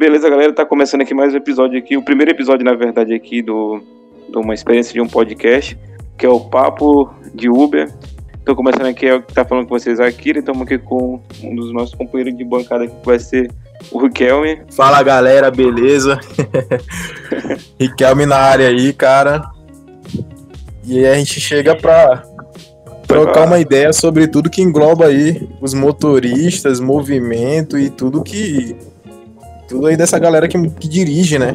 Beleza, galera, tá começando aqui mais um episódio aqui, o primeiro episódio, na verdade, aqui do, do uma experiência de um podcast, que é o Papo de Uber. Tô começando aqui, é o que tá falando com vocês, a Akira, estamos aqui com um dos nossos companheiros de bancada aqui, que vai ser o Riquelme. Fala, galera, beleza? Riquelme na área aí, cara. E aí a gente chega pra trocar uma ideia sobre tudo que engloba aí os motoristas, movimento e tudo que tudo aí dessa galera que, que dirige, né?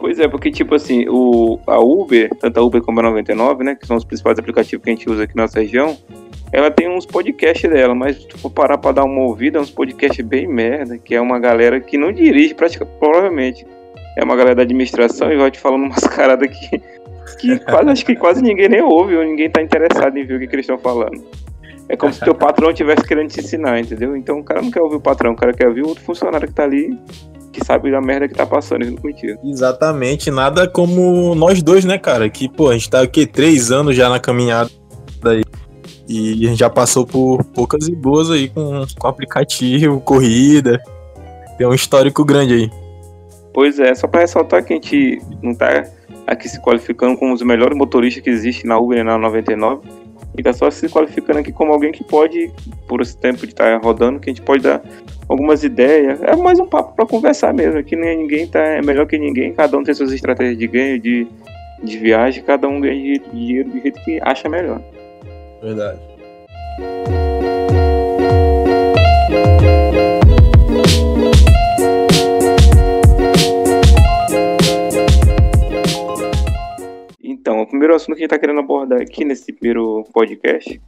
Pois é, porque, tipo assim, o, a Uber, tanto a Uber como a 99, né, que são os principais aplicativos que a gente usa aqui na nossa região, ela tem uns podcasts dela, mas se for parar pra dar uma ouvida, é uns podcasts bem merda, que é uma galera que não dirige, praticamente, provavelmente. É uma galera da administração e vai te falando umas caradas que, que quase, acho que quase ninguém nem ouve, ou ninguém tá interessado em ver o que, que eles estão falando. É como se teu patrão estivesse querendo te ensinar, entendeu? Então o cara não quer ouvir o patrão, o cara quer ouvir o outro funcionário que tá ali, que sabe da merda que tá passando junto contigo. Exatamente, nada como nós dois, né, cara? Que, pô, a gente tá aqui três anos já na caminhada aí. E a gente já passou por poucas e boas aí com, com aplicativo, corrida. Tem um histórico grande aí. Pois é, só pra ressaltar que a gente não tá aqui se qualificando como os melhores motoristas que existe na Uber e na 99 e tá só se qualificando aqui como alguém que pode, por esse tempo de estar tá rodando, que a gente pode dar algumas ideias. É mais um papo para conversar mesmo. Aqui nem ninguém tá é melhor que ninguém, cada um tem suas estratégias de ganho, de, de viagem, cada um ganha dinheiro do jeito que acha melhor. Verdade. Assunto que a gente está querendo abordar aqui nesse primeiro podcast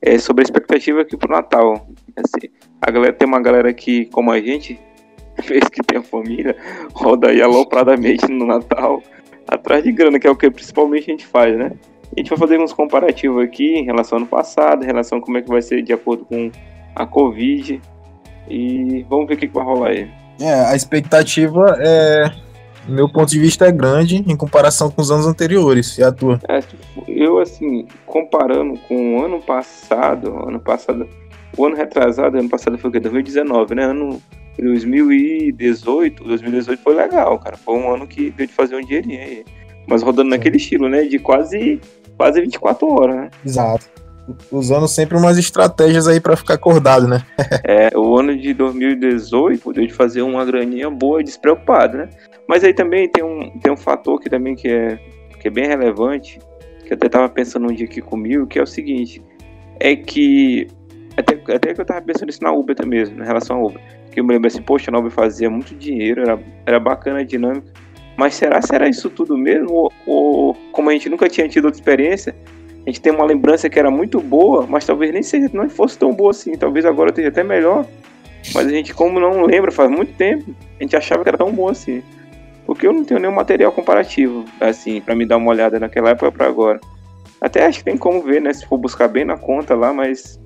é sobre a expectativa aqui pro Natal. Assim, a galera tem uma galera que, como a gente, fez que tem a família, roda aí alopradamente no Natal, atrás de grana, que é o que principalmente a gente faz, né? A gente vai fazer uns comparativos aqui em relação ao ano passado, em relação a como é que vai ser de acordo com a Covid. E vamos ver o que, que vai rolar aí. É, a expectativa é meu ponto de vista é grande em comparação com os anos anteriores. E a tua? É, eu, assim, comparando com o ano passado, ano passado, o ano retrasado, ano passado foi o quê? 2019, né? Ano 2018, 2018 foi legal, cara. Foi um ano que deu de fazer um dinheirinho aí. Mas rodando Sim. naquele estilo, né? De quase, quase 24 horas, né? Exato usando sempre umas estratégias aí para ficar acordado, né? é, o ano de 2018 deu de fazer uma graninha boa e despreocupado, né? Mas aí também tem um, tem um fator que também que é, que é bem relevante, que eu até tava pensando um dia aqui comigo, que é o seguinte, é que até, até que eu tava pensando isso na Uber também mesmo, em relação à Uber. Que eu me lembro assim, poxa, a Uber fazia muito dinheiro, era, era bacana a dinâmica, mas será, será isso tudo mesmo? Ou, ou como a gente nunca tinha tido outra experiência, a gente tem uma lembrança que era muito boa, mas talvez nem seja, não fosse tão boa assim. Talvez agora esteja até melhor. Mas a gente, como não lembra, faz muito tempo, a gente achava que era tão bom assim. Porque eu não tenho nenhum material comparativo, assim, para me dar uma olhada naquela época para agora. Até acho que tem como ver, né? Se for buscar bem na conta lá, mas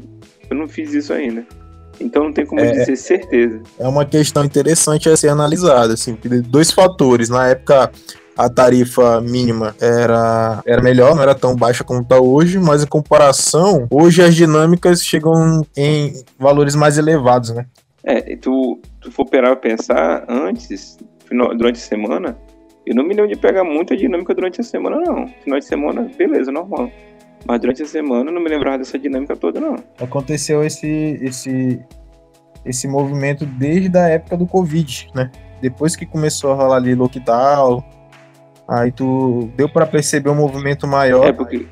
eu não fiz isso ainda. Então não tem como é, dizer certeza. É uma questão interessante a ser analisada, assim, dois fatores. Na época a tarifa mínima era, era melhor, não era tão baixa como está hoje, mas em comparação, hoje as dinâmicas chegam em valores mais elevados, né? É, tu, tu for parar pensar, antes, durante a semana, eu não me lembro de pegar muita dinâmica durante a semana, não. Final de semana, beleza, normal. Mas durante a semana eu não me lembrava dessa dinâmica toda, não. Aconteceu esse, esse, esse movimento desde a época do Covid, né? Depois que começou a rolar ali lockdown, Aí tu deu para perceber um movimento maior é porque,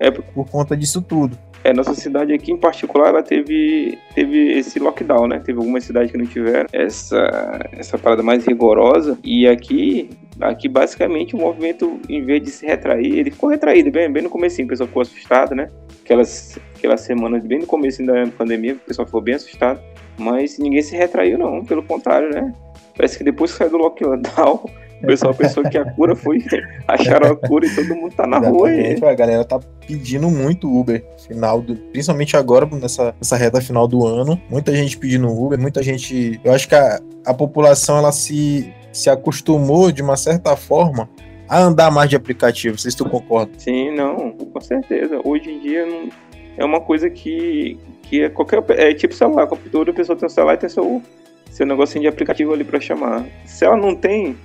é por... por conta disso tudo. É, nossa cidade aqui em particular, ela teve, teve esse lockdown, né? Teve algumas cidades que não tiveram essa, essa parada mais rigorosa. E aqui, aqui basicamente o movimento, em vez de se retrair, ele ficou retraído bem, bem no começo, o pessoal ficou assustado, né? Aquelas, aquelas semanas bem no começo da pandemia, o pessoal ficou bem assustado. Mas ninguém se retraiu não, pelo contrário, né? Parece que depois que saiu do lockdown, o pessoal pensou que a cura foi. Acharam a cura e todo mundo tá na Exatamente, rua aí. A galera tá pedindo muito Uber. Final do, principalmente agora, nessa, nessa reta final do ano. Muita gente pedindo Uber, muita gente. Eu acho que a, a população ela se, se acostumou de uma certa forma a andar mais de aplicativo. Vocês tu concordam? Sim, não, com certeza. Hoje em dia não, é uma coisa que, que é qualquer. É tipo celular, computador, a pessoa tem um celular e tem seu ser um negocinho de aplicativo ali para chamar. Se ela não tem,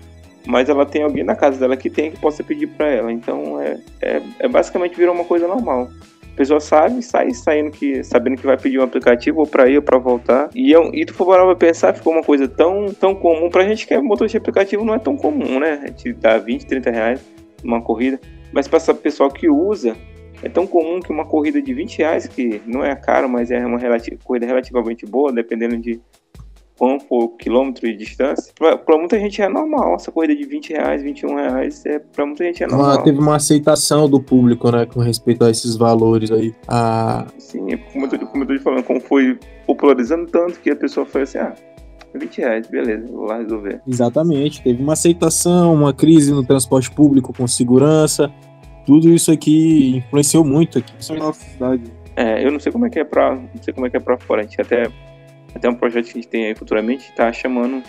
mas ela tem alguém na casa dela que tem que possa pedir para ela. Então é, é, é, basicamente virou uma coisa normal. A pessoa sabe, sai saindo que, sabendo que vai pedir um aplicativo ou para ir ou para voltar. E, eu, e tu for parar pra pensar, ficou uma coisa tão, tão comum. Pra gente que é motorista de aplicativo não é tão comum, né? A gente dá 20, 30 reais numa corrida. Mas para o pessoal que usa, é tão comum que uma corrida de 20 reais, que não é caro, mas é uma corrida relativamente boa, dependendo de quão for quilômetro de distância, pra, muita gente é normal. Essa corrida de 20 reais, 21 reais, é, pra muita gente é normal. Ah, teve uma aceitação do público, né, com respeito a esses valores aí. Ah... Sim, como eu, tô, como eu tô falando, como foi popularizando tanto que a pessoa foi assim, ah, 20 reais, beleza, vou lá resolver. Exatamente, teve uma aceitação, uma crise no transporte público com segurança, tudo isso aqui influenciou muito aqui, na nossa cidade. É, eu não sei como é que é pra, não sei como é que é pra fora, a gente até até um projeto que a gente tem aí futuramente, está chamando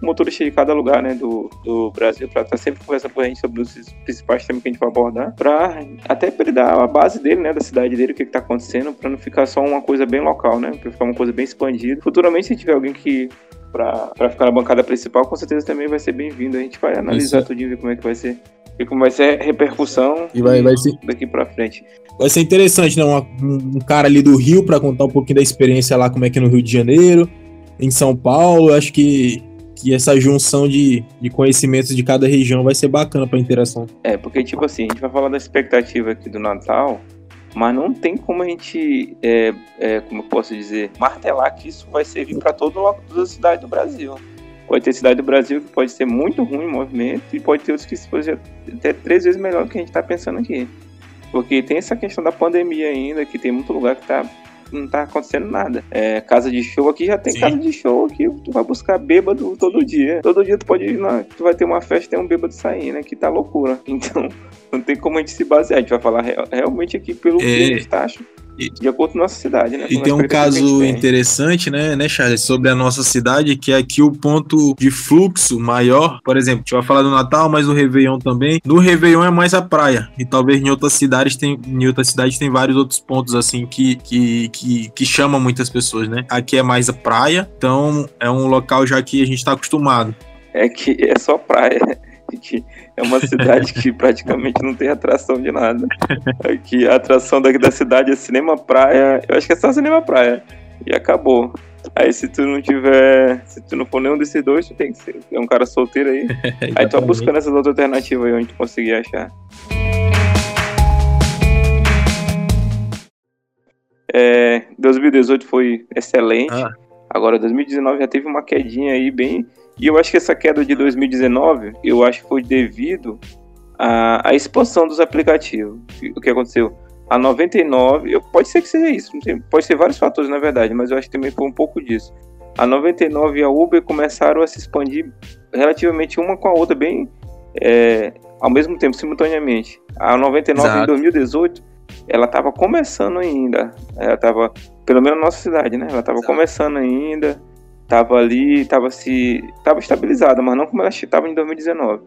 motorista de cada lugar né, do, do Brasil para estar tá sempre conversando com a gente sobre os principais temas que a gente vai abordar, para até para ele dar a base dele, né, da cidade dele, o que está acontecendo, para não ficar só uma coisa bem local, né, para ficar uma coisa bem expandida. Futuramente, se tiver alguém que para ficar na bancada principal, com certeza também vai ser bem-vindo. A gente vai analisar Isso. tudo e ver como é que vai ser. E como vai ser a repercussão e vai, vai ser... daqui para frente. Vai ser interessante, né? Um, um cara ali do Rio para contar um pouquinho da experiência lá, como é que é no Rio de Janeiro, em São Paulo. Acho que, que essa junção de, de conhecimentos de cada região vai ser bacana para interação. É, porque, tipo assim, a gente vai falar da expectativa aqui do Natal, mas não tem como a gente, é, é, como eu posso dizer, martelar que isso vai servir para toda a cidade do Brasil. Pode ter cidade do Brasil que pode ser muito ruim o movimento e pode ter outros que pode ser até três vezes melhor do que a gente está pensando aqui. Porque tem essa questão da pandemia ainda, que tem muito lugar que tá, não tá acontecendo nada. É, casa de show aqui já tem Sim. casa de show aqui, tu vai buscar bêbado todo dia. Todo dia tu pode ir, na, tu vai ter uma festa e tem um bêbado saindo, né? Que tá loucura. Então, não tem como a gente se basear. A gente vai falar real, realmente aqui pelo é... que a gente tá achando de acordo com a nossa cidade, né? E tem um caso interessante, né, né, Charles, sobre a nossa cidade, que é aqui o ponto de fluxo maior. Por exemplo, a gente vai falar do Natal, mas no Réveillon também. No Réveillon é mais a praia. E talvez em outras cidades tem, em outras cidades tem vários outros pontos assim que, que, que, que chamam muitas pessoas, né? Aqui é mais a praia, então é um local já que a gente está acostumado. É que é só praia que é uma cidade que praticamente não tem atração de nada. Aqui a atração daqui da cidade é cinema praia. Eu acho que é só cinema praia. E acabou. Aí se tu não tiver. Se tu não for nenhum desses dois, tu tem que ser. É um cara solteiro aí. aí tu vai buscando essas outras alternativas aí onde tu conseguir achar. É, 2018 foi excelente. Ah. Agora 2019 já teve uma quedinha aí bem e eu acho que essa queda de 2019, eu acho que foi devido à, à expansão dos aplicativos. O que aconteceu? A 99, eu, pode ser que seja isso, pode ser vários fatores na verdade, mas eu acho que também foi um pouco disso. A 99 e a Uber começaram a se expandir relativamente uma com a outra, bem é, ao mesmo tempo, simultaneamente. A 99 Exato. em 2018, ela estava começando ainda. Ela estava, pelo menos na nossa cidade, né? Ela estava começando ainda tava ali, tava se tava estabilizada, mas não como ela estava em 2019.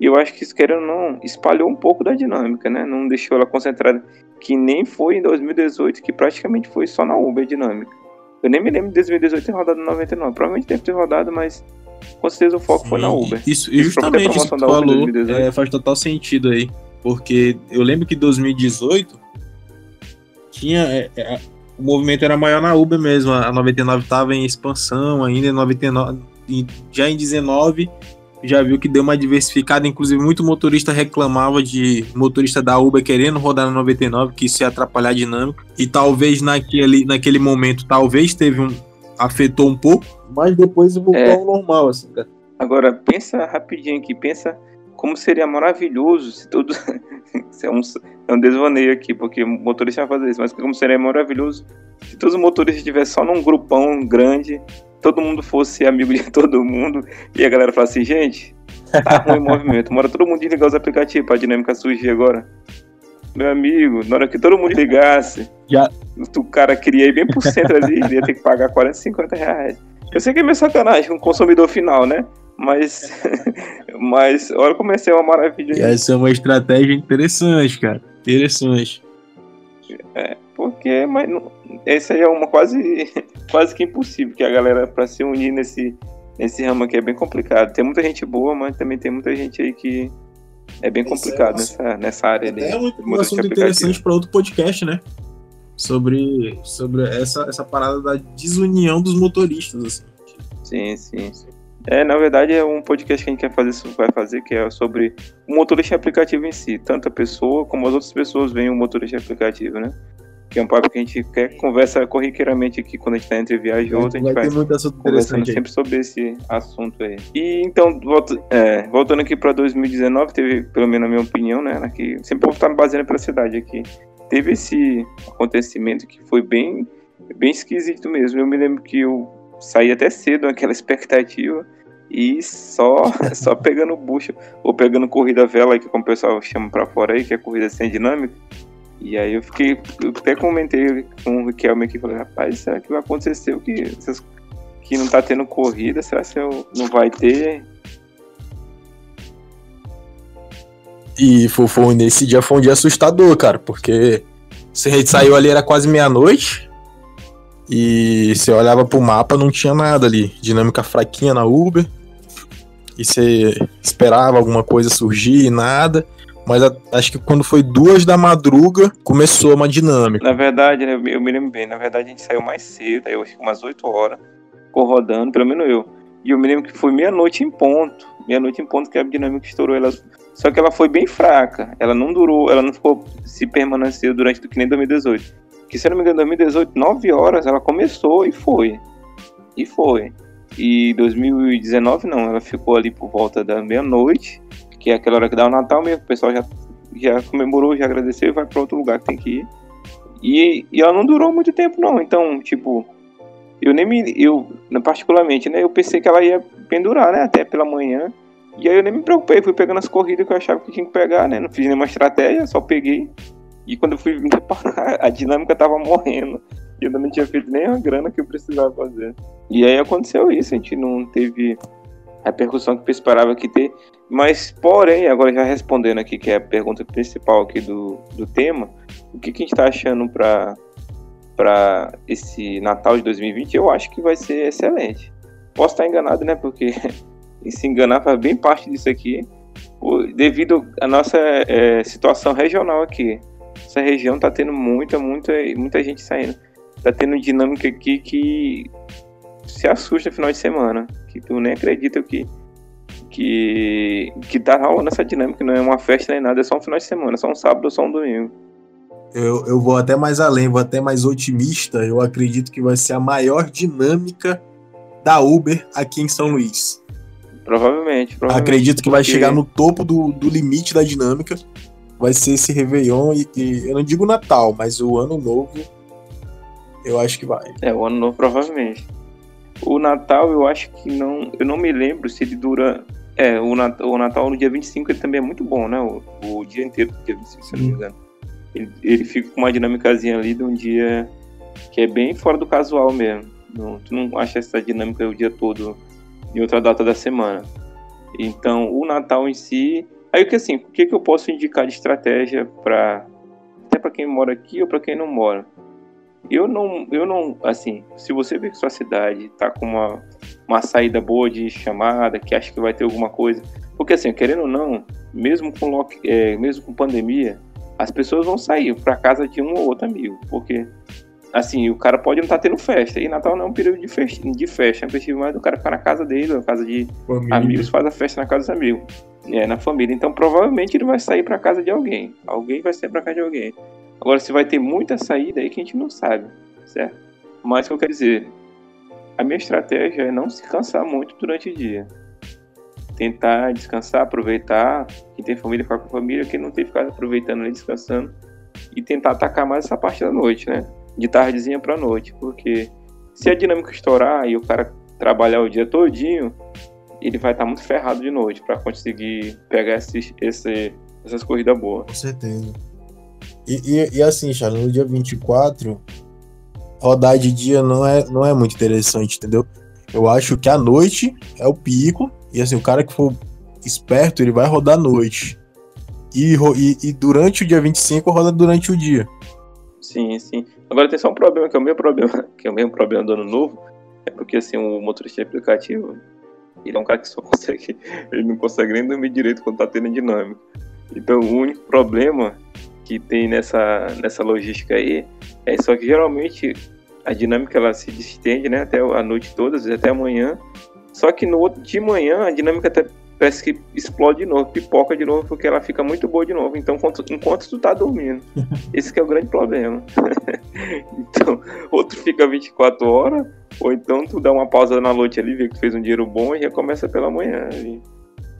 E eu acho que isso querendo ou não espalhou um pouco da dinâmica, né? Não deixou ela concentrada que nem foi em 2018 que praticamente foi só na Uber dinâmica. Eu nem me lembro de 2018 ter rodado no 99. Provavelmente deve ter rodado, mas com certeza o foco Sim, foi na Uber. Isso, e justamente isso que tu falou é, faz total sentido aí. Porque eu lembro que 2018 tinha. É, é, o movimento era maior na Uber mesmo. A 99 estava em expansão ainda, em 99, já em 19 já viu que deu uma diversificada, inclusive muito motorista reclamava de motorista da Uber querendo rodar na 99, que isso ia atrapalhar a dinâmica. E talvez naquele, naquele momento, talvez teve um afetou um pouco, mas depois voltou é. ao normal assim. Cara. Agora pensa rapidinho aqui, pensa como seria maravilhoso se todos isso é um, é um desvaneio aqui, porque o motorista vai fazer isso, mas como seria maravilhoso se todos os motoristas estivessem só num grupão grande, todo mundo fosse amigo de todo mundo, e a galera falasse assim, gente, tá ruim o movimento, mora todo mundo desligar os aplicativos pra dinâmica surgir agora. Meu amigo, na hora que todo mundo ligasse, Já. o cara queria ir bem por cento ali, ele ia ter que pagar 40, 50 reais. Eu sei que é meio sacanagem com o consumidor final, né? Mas, mas olha como essa é uma maravilha. Essa é uma estratégia interessante, cara. Interessante. É, porque, mas não, essa é uma quase quase que impossível, que a galera, para se unir nesse, nesse ramo aqui, é bem complicado. Tem muita gente boa, mas também tem muita gente aí que é bem complicado é nessa, nessa área. É um assunto interessante para outro podcast, né? Sobre, sobre essa, essa parada da desunião dos motoristas. Assim. Sim, sim, sim. É, na verdade, é um podcast que a gente quer fazer, vai fazer, que é sobre o motorista aplicativo em si. Tanto a pessoa como as outras pessoas veem o motorista aplicativo, né? Que é um papo que a gente quer conversa corriqueiramente aqui quando a gente tá entre viagem e outra. A gente vai, vai conversando sempre sobre esse assunto aí. E então, volta, é, voltando aqui para 2019, teve, pelo menos na minha opinião, né? Que sempre vou estar me baseando pela cidade aqui. Teve esse acontecimento que foi bem, bem esquisito mesmo. Eu me lembro que eu saí até cedo naquela expectativa e só só pegando bucha ou pegando corrida vela que como o pessoal chama para fora aí que é corrida sem dinâmica e aí eu fiquei eu até comentei com o Riquelme aqui falei rapaz será que vai acontecer o que essas, que não tá tendo corrida será que eu, não vai ter? E foi, foi, nesse dia foi um dia assustador cara porque se a gente saiu ali era quase meia noite e você olhava pro mapa, não tinha nada ali. Dinâmica fraquinha na Uber. E você esperava alguma coisa surgir, nada. Mas a, acho que quando foi duas da madruga, começou uma dinâmica. Na verdade, né, eu me lembro bem, na verdade a gente saiu mais cedo, eu acho que umas 8 horas, ficou rodando, pelo menos eu. E eu me lembro que foi meia-noite em ponto. Meia-noite em ponto que a dinâmica estourou. Ela, só que ela foi bem fraca. Ela não durou, ela não ficou se permaneceu durante que nem 2018 que se não me engano, 2018, 9 horas, ela começou e foi. E foi. E 2019 não, ela ficou ali por volta da meia-noite, que é aquela hora que dá o Natal mesmo, o pessoal já, já comemorou, já agradeceu e vai para outro lugar que tem que ir. E, e ela não durou muito tempo não, então, tipo, eu nem me, eu, particularmente, né, eu pensei que ela ia pendurar, né, até pela manhã, e aí eu nem me preocupei, fui pegando as corridas que eu achava que tinha que pegar, né, não fiz nenhuma estratégia, só peguei e quando eu fui me reparar, a dinâmica tava morrendo. E eu não tinha feito nem a grana que eu precisava fazer. E aí aconteceu isso, a gente não teve a repercussão que eu esperava que ter. Mas, porém, agora já respondendo aqui, que é a pergunta principal aqui do, do tema, o que, que a gente está achando para para esse Natal de 2020, eu acho que vai ser excelente. Posso estar enganado, né? Porque se enganar faz bem parte disso aqui, devido à nossa é, situação regional aqui essa região tá tendo muita, muita, muita gente saindo. Tá tendo dinâmica aqui que se assusta no final de semana. Que tu nem acredita que, que, que tá rolando essa dinâmica. Não é uma festa nem nada, é só um final de semana, só um sábado ou só um domingo. Eu, eu vou até mais além, vou até mais otimista. Eu acredito que vai ser a maior dinâmica da Uber aqui em São Luís. Provavelmente. provavelmente acredito que porque... vai chegar no topo do, do limite da dinâmica vai ser esse Réveillon e, e, eu não digo Natal, mas o Ano Novo eu acho que vai. É, o Ano Novo provavelmente. O Natal eu acho que não, eu não me lembro se ele dura, é, o Natal, o Natal no dia 25 ele também é muito bom, né? O, o dia inteiro do dia 25, se não me engano. Ele, ele fica com uma dinâmicazinha ali de um dia que é bem fora do casual mesmo. Não, tu não acha essa dinâmica o dia todo em outra data da semana. Então, o Natal em si, Aí o que assim, o que, que eu posso indicar de estratégia para até para quem mora aqui ou para quem não mora? Eu não, eu não, assim, se você vê que sua cidade tá com uma, uma saída boa de chamada, que acha que vai ter alguma coisa, porque assim, querendo ou não, mesmo com lock, é, mesmo com pandemia, as pessoas vão sair para casa de um ou outro amigo, porque assim, o cara pode não estar tá tendo festa. E Natal não é um período de festa, de festa, é um festivo mais do cara ficar na casa dele, na casa de Família. amigos, faz a festa na casa dos amigos. É, na família. Então provavelmente ele vai sair para casa de alguém. Alguém vai sair para casa de alguém. Agora, se vai ter muita saída aí que a gente não sabe, certo? Mas o que eu quero dizer, a minha estratégia é não se cansar muito durante o dia. Tentar descansar, aproveitar. Quem tem família, ficar com a família. Quem não tem, ficar aproveitando ali, descansando. E tentar atacar mais essa parte da noite, né? De tardezinha pra noite. Porque se a dinâmica estourar e o cara trabalhar o dia todinho, ele vai estar tá muito ferrado de noite para conseguir pegar esses, esse, essas corridas boas. Com certeza. E, e, e, assim, Charles, no dia 24, rodar de dia não é, não é muito interessante, entendeu? Eu acho que a noite é o pico, e assim, o cara que for esperto, ele vai rodar à noite. E, e, e durante o dia 25, roda durante o dia. Sim, sim. Agora tem só um problema, que é o mesmo problema, que é o mesmo problema do ano novo, é porque assim, o motorista aplicativo, ele é um cara que só consegue, ele não consegue nem dormir direito quando tá tendo dinâmica. Então o único problema que tem nessa, nessa logística aí é só que geralmente a dinâmica ela se estende né, até a noite toda, às vezes até amanhã. Só que no outro de manhã a dinâmica até parece que explode de novo, pipoca de novo, porque ela fica muito boa de novo. Então, enquanto, enquanto tu tá dormindo. Esse é o grande problema. então, ou tu fica 24 horas, ou então tu dá uma pausa na noite ali, vê que fez um dinheiro bom e recomeça pela manhã.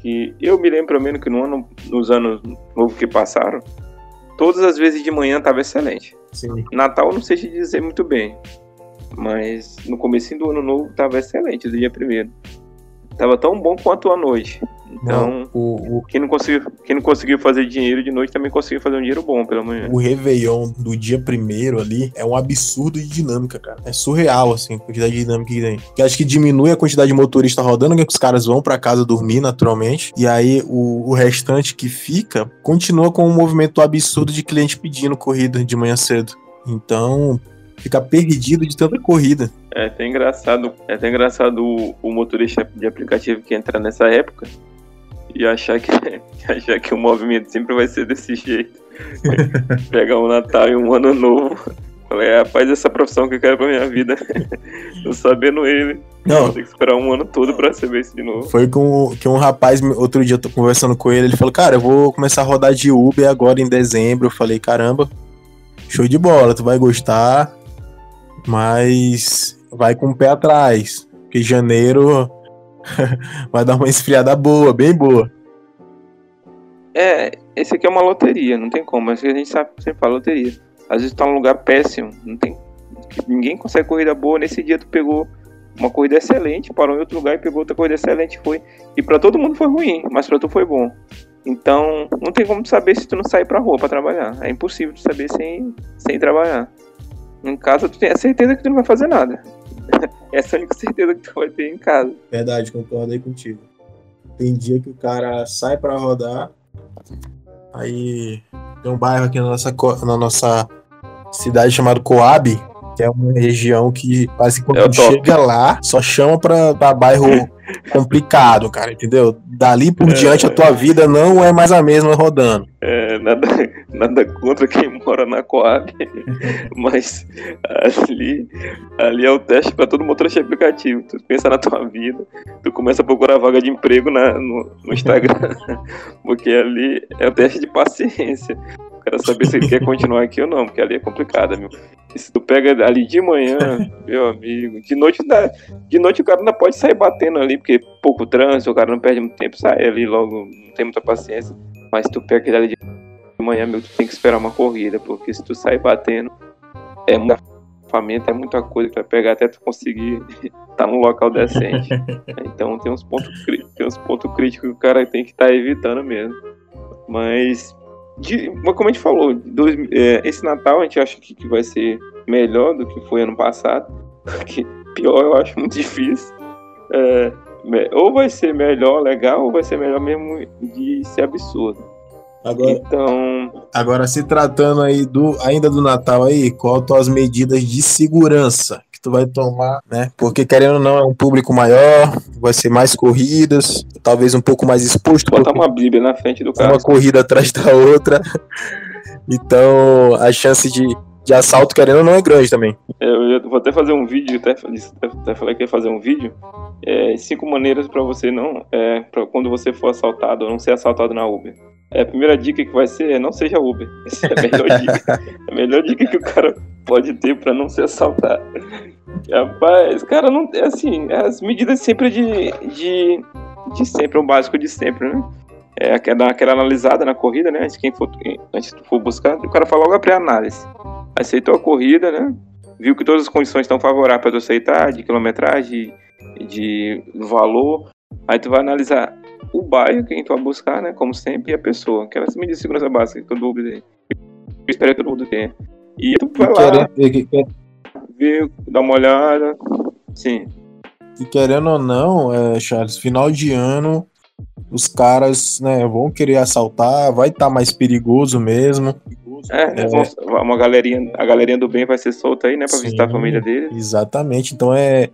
E eu me lembro, pelo menos, que no ano, nos anos novos que passaram, todas as vezes de manhã tava excelente. Sim. Natal não sei te dizer muito bem, mas no começo do ano novo tava excelente, do dia primeiro. Tava tão bom quanto a noite. Então, Não, o, o, quem, não conseguiu, quem não conseguiu fazer dinheiro de noite também conseguiu fazer um dinheiro bom pela manhã. o Réveillon do dia primeiro ali é um absurdo de dinâmica, cara. É surreal, assim, a quantidade de dinâmica que tem. Que acho que diminui a quantidade de motorista rodando, que os caras vão pra casa dormir naturalmente. E aí o, o restante que fica continua com um movimento absurdo de cliente pedindo corrida de manhã cedo. Então, fica perdido de tanta corrida. É até engraçado, é até engraçado o, o motorista de aplicativo que entra nessa época e achar que, achar que o movimento sempre vai ser desse jeito. Pegar um Natal e um ano novo. Falei, rapaz, essa profissão que eu quero pra minha vida. Não sabendo ele. Não. Vou ter que esperar um ano todo pra receber isso de novo. Foi com que um rapaz, outro dia eu tô conversando com ele, ele falou, cara, eu vou começar a rodar de Uber agora em dezembro. Eu falei, caramba, show de bola, tu vai gostar, mas vai com o pé atrás, porque janeiro vai dar uma esfriada boa, bem boa. É, esse aqui é uma loteria, não tem como. Mas a gente sabe, sempre fala loteria. Às vezes tá num lugar péssimo, não tem. Ninguém consegue corrida boa. Nesse dia tu pegou uma corrida excelente, parou em outro lugar e pegou outra corrida excelente, foi. E pra todo mundo foi ruim, mas pra tu foi bom. Então, não tem como saber se tu não sair pra rua pra trabalhar. É impossível tu saber sem, sem trabalhar. Em casa tu tem a certeza que tu não vai fazer nada. Essa é a única certeza que tu vai ter em casa. Verdade, concordo aí contigo. Tem dia que o cara sai pra rodar, aí tem um bairro aqui na nossa, na nossa cidade chamado Coab, que é uma região que quase quando É chega lá, só chama pra, pra bairro complicado, cara, entendeu? Dali por diante a tua vida não é mais a mesma rodando. É, nada, nada contra quem mora na Coab, mas ali, ali é o teste para todo motorista aplicativo. Tu pensa na tua vida, tu começa a procurar vaga de emprego na, no, no Instagram, porque ali é o teste de paciência. Quero saber se ele quer continuar aqui ou não, porque ali é complicado, meu. E se tu pega ali de manhã, meu amigo, de noite de noite o cara ainda pode sair batendo ali, porque pouco trânsito, o cara não perde muito tempo, sai ali logo, não tem muita paciência. Mas tu pega aquele ali de manhã, meu, tu tem que esperar uma corrida, porque se tu sair batendo, é muita ferramenta, é muita coisa que vai pegar até tu conseguir estar num local decente. então tem uns pontos tem uns pontos críticos que o cara tem que estar evitando mesmo. Mas, de- como a gente falou, dois- é, esse Natal a gente acha que, que vai ser melhor do que foi ano passado. Porque pior eu acho muito difícil. É, ou vai ser melhor, legal, ou vai ser melhor mesmo de ser absurdo. Agora, Então, agora se tratando aí do ainda do Natal aí, qual tuas medidas de segurança que tu vai tomar, né? Porque querendo ou não, é um público maior, vai ser mais corridas, talvez um pouco mais exposto, botar uma bíblia na frente do uma carro. corrida atrás da outra. Então, a chance de, de assalto, querendo ou não, é grande também. É, Eu vou até fazer um vídeo, até, até, falei que ia fazer um vídeo. É, cinco maneiras para você não, é, pra quando você for assaltado ou não ser assaltado na Uber. É, a primeira dica que vai ser é não seja Uber. Essa é a melhor dica. a melhor dica que o cara pode ter para não ser assaltado. Rapaz, cara, não é assim, as medidas sempre de, de, de sempre, o básico de sempre, né? É dar aquela analisada na corrida, né? Antes, quem for, antes tu for buscar, o cara fala logo a pré-análise. Aceitou a corrida, né? viu que todas as condições estão favoráveis para tu aceitar, de quilometragem, de valor, aí tu vai analisar o bairro que tu vai buscar, né, como sempre, e a pessoa, aquelas medidas de segurança básica que todo Uber tem. Eu espero que todo mundo tenha. E tu vai lá, ver, dar uma olhada, sim, e querendo ou não, é, Charles, final de ano, os caras né, vão querer assaltar, vai estar mais perigoso mesmo. É, é, uma galerinha, a galerinha do bem vai ser solta aí, né, pra Sim, visitar a família dele. Exatamente, então é,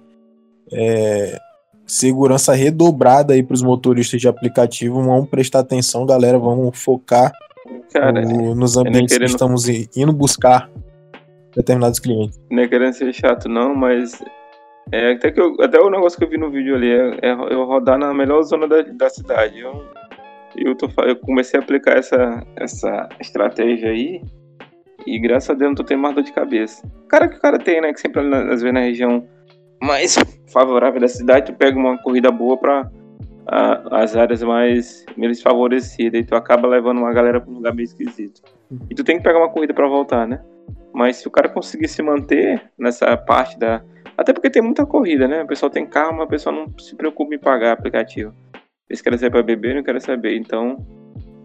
é segurança redobrada aí pros motoristas de aplicativo, vamos prestar atenção, galera, vamos focar Cara, no, nos ambientes querendo... que estamos indo buscar determinados clientes. Não é querendo ser chato não, mas é, até, que eu, até o negócio que eu vi no vídeo ali é, é eu rodar na melhor zona da, da cidade. Eu, eu, tô, eu comecei a aplicar essa, essa estratégia aí e graças a Deus não tô tendo mais dor de cabeça. Cara que o cara tem, né? Que sempre às vezes na região mais favorável da cidade, tu pega uma corrida boa para as áreas mais menos favorecidas e tu acaba levando uma galera para um lugar meio esquisito. E tu tem que pegar uma corrida para voltar, né? Mas se o cara conseguir se manter nessa parte da. Até porque tem muita corrida, né? O pessoal tem carro, mas o pessoal não se preocupa em pagar aplicativo. Eles querem sair para beber, não querem saber. Então,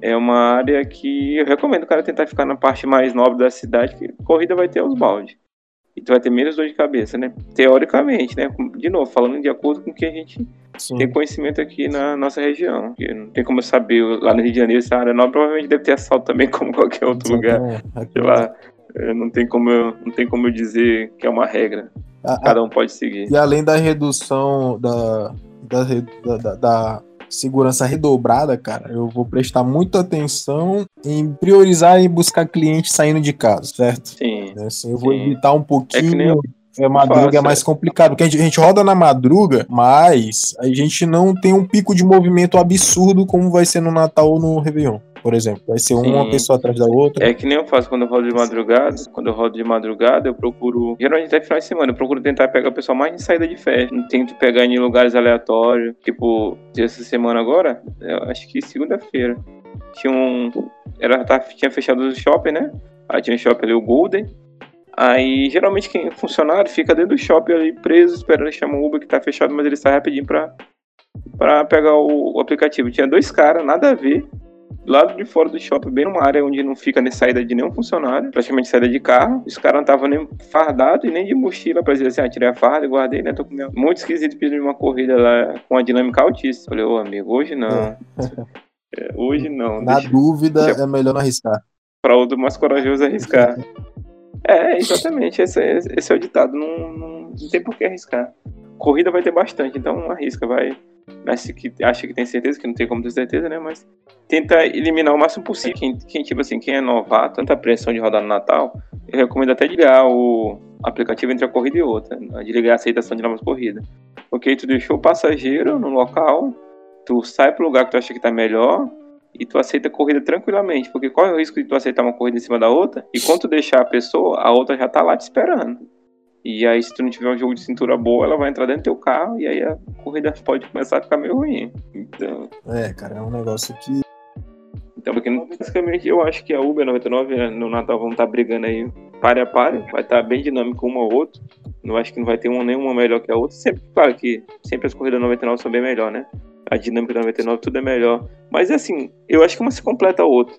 é uma área que eu recomendo o cara tentar ficar na parte mais nobre da cidade, que corrida vai ter os baldes. E tu vai ter menos dor de cabeça, né? Teoricamente, né? De novo, falando de acordo com o que a gente Sim. tem conhecimento aqui na nossa região. Porque não tem como saber lá no Rio de Janeiro, essa área nova provavelmente deve ter assalto também, como qualquer outro Sim, lugar. É, Sei lá, é, não tem como eu, não tem como eu dizer que é uma regra. A, Cada um pode seguir. E além da redução da, da, da, da segurança redobrada, cara, eu vou prestar muita atenção em priorizar e buscar clientes saindo de casa, certo? Sim. É, assim, eu sim. vou evitar um pouquinho. É a madruga é mais complicado, porque a gente, a gente, roda na madruga, mas a gente não tem um pico de movimento absurdo como vai ser no Natal ou no Réveillon por exemplo. Vai ser Sim. uma pessoa atrás da outra. É que nem eu faço quando eu rodo de madrugada. Quando eu rodo de madrugada, eu procuro. Geralmente até final de semana, eu procuro tentar pegar o pessoal mais de saída de festa. Não tento pegar em lugares aleatórios. Tipo, essa semana agora, acho que segunda-feira. Tinha um. Era, tá, tinha fechado o shopping, né? Aí tinha um shopping ali, o Golden. Aí, geralmente, quem é funcionário fica dentro do shopping ali preso, esperando chamar o Uber que tá fechado, mas ele sai rapidinho pra, pra pegar o, o aplicativo. Tinha dois caras, nada a ver lado de fora do shopping, bem numa área onde não fica nem saída de nenhum funcionário, praticamente saída de carro. Os caras não estavam nem fardados e nem de mochila pra dizer assim, ah, tirei a farda e guardei, né? Tô com meu... Muito esquisito pedir uma corrida lá com a dinâmica altíssima. Falei, ô amigo, hoje não. É. Hoje não. Na deixa... dúvida, deixa... é melhor não arriscar. Pra outro mais corajoso arriscar. é, exatamente. Esse, é, esse é o ditado. Não, não, não tem por que arriscar. Corrida vai ter bastante, então arrisca, vai acha que, acha que tem certeza, que não tem como ter certeza, né? Mas tenta eliminar o máximo possível. Quem, quem tipo assim, quem é novato, tanta pressão de rodar no Natal, eu recomendo até ligar o aplicativo entre a corrida e outra, né? desligar a aceitação de novas corridas. Porque tu deixou o passageiro no local, tu sai pro lugar que tu acha que tá melhor e tu aceita a corrida tranquilamente. Porque qual é o risco de tu aceitar uma corrida em cima da outra? E quando tu deixar a pessoa, a outra já tá lá te esperando. E aí, se tu não tiver um jogo de cintura boa, ela vai entrar dentro do teu carro e aí a corrida pode começar a ficar meio ruim. Então. É, cara, é um negócio que. Então, porque basicamente eu acho que a Uber 99 né, no Natal vão estar tá brigando aí pare a pare, vai estar tá bem dinâmico uma ou outra. Não acho que não vai ter uma nenhuma melhor que a outra. Sempre, claro que sempre as corridas 99 são bem melhor, né? A dinâmica da 99 tudo é melhor. Mas assim, eu acho que uma se completa a outra.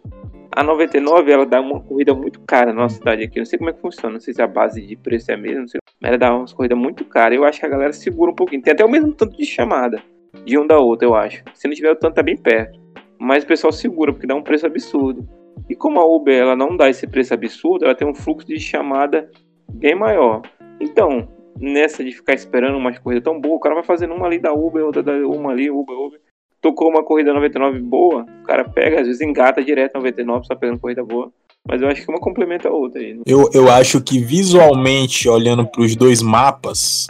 A 99, ela dá uma corrida muito cara na nossa cidade aqui. Não sei como é que funciona, não sei se a base de preço é a mesma, não sei. Mas ela dá uma corrida muito cara. Eu acho que a galera segura um pouquinho. Tem até o mesmo tanto de chamada de um da outra, eu acho. Se não tiver o tanto, tá bem perto. Mas o pessoal segura, porque dá um preço absurdo. E como a Uber ela não dá esse preço absurdo, ela tem um fluxo de chamada bem maior. Então, nessa de ficar esperando uma corrida tão boa, o cara vai fazendo uma ali da Uber, outra da uma ali, Uber, Uber tocou uma corrida 99 boa, o cara pega, às vezes engata direto 99, só pegando corrida boa. Mas eu acho que uma complementa a outra aí. Né? Eu, eu acho que visualmente, olhando para os dois mapas,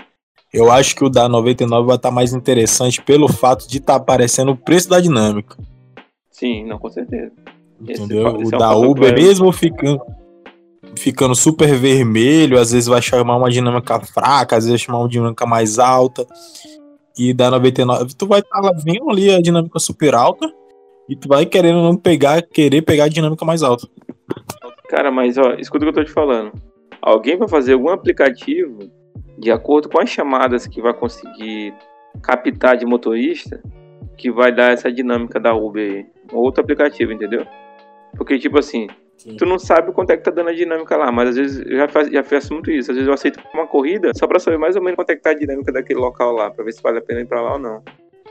eu acho que o da 99 vai estar tá mais interessante pelo fato de estar tá aparecendo o preço da dinâmica. Sim, não, com certeza. Entendeu? Esse, esse o é um da Uber, mesmo ficando, ficando super vermelho, às vezes vai chamar uma dinâmica fraca, às vezes vai chamar uma dinâmica mais alta e da 99, tu vai estar tá vendo ali a dinâmica super alta e tu vai querendo não pegar, querer pegar a dinâmica mais alta. Cara, mas ó, escuta o que eu tô te falando. Alguém vai fazer algum aplicativo de acordo com as chamadas que vai conseguir captar de motorista que vai dar essa dinâmica da Uber, outro aplicativo, entendeu? Porque tipo assim, Sim. Tu não sabe quanto é que tá dando a dinâmica lá, mas às vezes eu já, faz, já faço muito isso. Às vezes eu aceito uma corrida só pra saber mais ou menos quanto é que tá a dinâmica daquele local lá, pra ver se vale a pena ir pra lá ou não.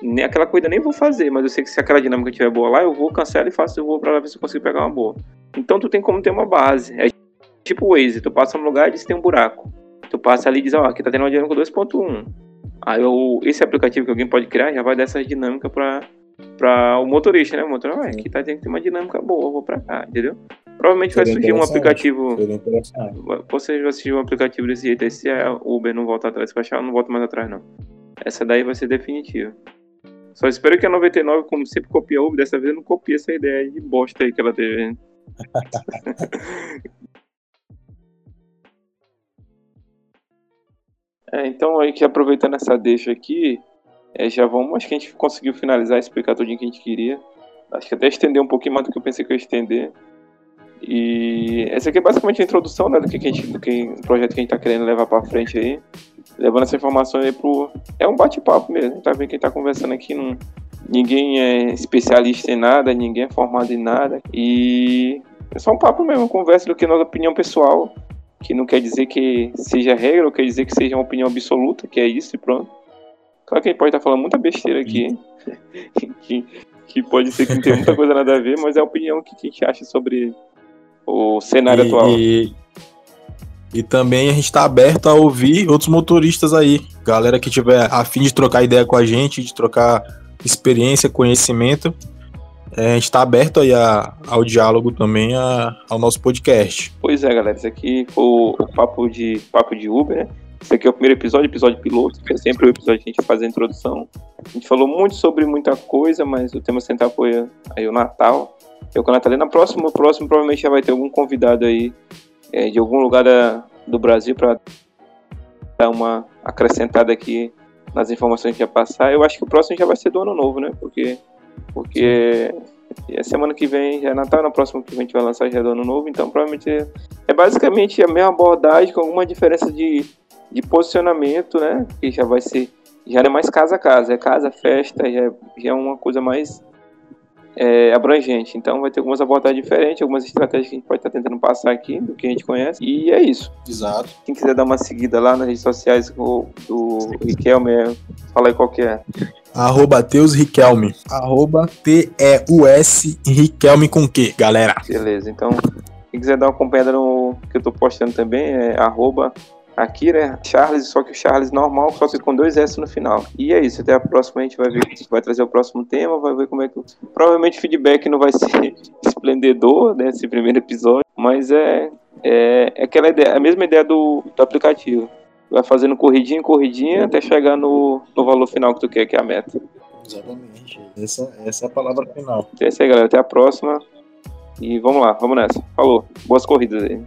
nem aquela corrida nem vou fazer, mas eu sei que se aquela dinâmica estiver boa lá, eu vou, cancelo e faço, eu vou pra lá ver se eu consigo pegar uma boa. Então tu tem como ter uma base. É tipo o Waze, tu passa num lugar e diz que tem um buraco. Tu passa ali e diz, ó, oh, aqui tá tendo uma dinâmica 2.1. Aí eu, esse aplicativo que alguém pode criar já vai dar essa dinâmica pra, pra o motorista, né? O motorista, ah, aqui tá tendo que ter uma dinâmica boa, eu vou pra cá, entendeu? Provavelmente Seria vai surgir um aplicativo. Você vai surgir um aplicativo desse jeito aí, se a Uber não volta atrás, se achar, não volta mais atrás, não. Essa daí vai ser definitiva. Só espero que a 99, como sempre copia a Uber, dessa vez não copie essa ideia de bosta aí que ela teve. é, então, aí que aproveitando essa deixa aqui, é, já vamos. Acho que a gente conseguiu finalizar, explicar tudo que a gente queria. Acho que até estender um pouquinho mais do que eu pensei que eu ia estender. E essa aqui é basicamente a introdução né, do que a gente, do que, do projeto que a gente está querendo levar para frente aí levando essa informação aí pro. É um bate-papo mesmo, tá vendo quem tá conversando aqui não. Ninguém é especialista em nada, ninguém é formado em nada. E é só um papo mesmo, conversa do que nossa opinião pessoal, que não quer dizer que seja regra, ou quer dizer que seja uma opinião absoluta, que é isso e pronto. Claro que a gente pode estar tá falando muita besteira aqui, que, que pode ser que não tenha muita coisa nada a ver, mas é a opinião que, que a gente acha sobre o cenário e, atual. E e também a gente está aberto a ouvir outros motoristas aí. Galera que tiver a fim de trocar ideia com a gente, de trocar experiência, conhecimento. É, a gente está aberto aí a, ao diálogo também, a, ao nosso podcast. Pois é, galera. Isso aqui foi o, o papo, de, papo de Uber, né? Esse aqui é o primeiro episódio, episódio piloto, que é sempre o episódio que a gente faz a introdução. A gente falou muito sobre muita coisa, mas o tema central foi aí o Natal. Eu com a Natalina. Na próxima, próximo provavelmente já vai ter algum convidado aí é, de algum lugar da, do Brasil para dar uma acrescentada aqui nas informações que ia passar. Eu acho que o próximo já vai ser do ano novo, né? Porque, porque a semana que vem já é Natal, na próxima que a gente vai lançar já é do ano novo, então provavelmente é, é basicamente a mesma abordagem com alguma diferença de, de posicionamento, né? Que já vai ser, já é mais casa a casa, é casa, festa, já, é, já é uma coisa mais é, abrangente. Então vai ter algumas abordagens diferentes, algumas estratégias que a gente pode estar tentando passar aqui do que a gente conhece. E é isso. Exato. Quem quiser dar uma seguida lá nas redes sociais do, do Riquelme, fala aí qual que é. Arroba Teus Riquelme. Arroba T-E-U-S Riquelme com Q, galera. Beleza, então quem quiser dar uma acompanhada no que eu tô postando também é arroba Aqui, né? Charles, só que o Charles normal, só que com dois S no final. E é isso, até a próxima a gente vai ver, vai trazer o próximo tema, vai ver como é que. Provavelmente o feedback não vai ser esplendedor, né? Esse primeiro episódio, mas é, é, é aquela ideia, a mesma ideia do, do aplicativo. Vai fazendo corridinha, corridinha, até chegar no, no valor final que tu quer, que é a meta. Exatamente. Essa, essa é a palavra final. Então é isso aí, galera. Até a próxima. E vamos lá, vamos nessa. Falou. Boas corridas aí.